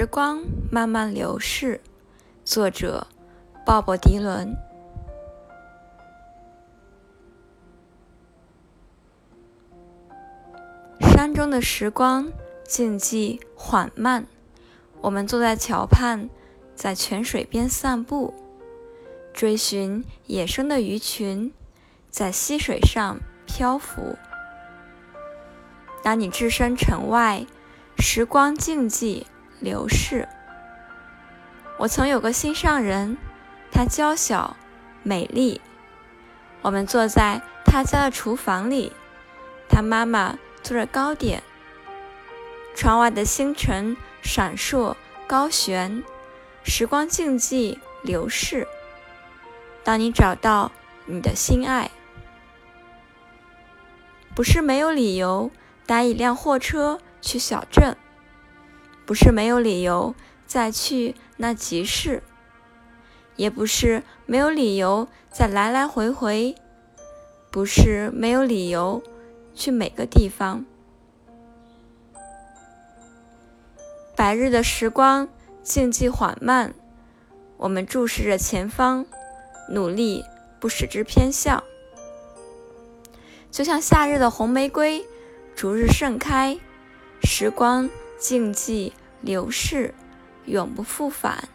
时光慢慢流逝，作者鲍勃·迪伦。山中的时光静寂缓慢，我们坐在桥畔，在泉水边散步，追寻野生的鱼群，在溪水上漂浮。当你置身城外，时光静寂。流逝。我曾有个心上人，她娇小美丽。我们坐在她家的厨房里，她妈妈做着糕点。窗外的星辰闪烁高悬，时光静寂流逝。当你找到你的心爱，不是没有理由搭一辆货车去小镇。不是没有理由再去那集市，也不是没有理由再来来回回，不是没有理由去每个地方。白日的时光静寂缓慢，我们注视着前方，努力不使之偏向，就像夏日的红玫瑰，逐日盛开，时光静寂。流逝，永不复返。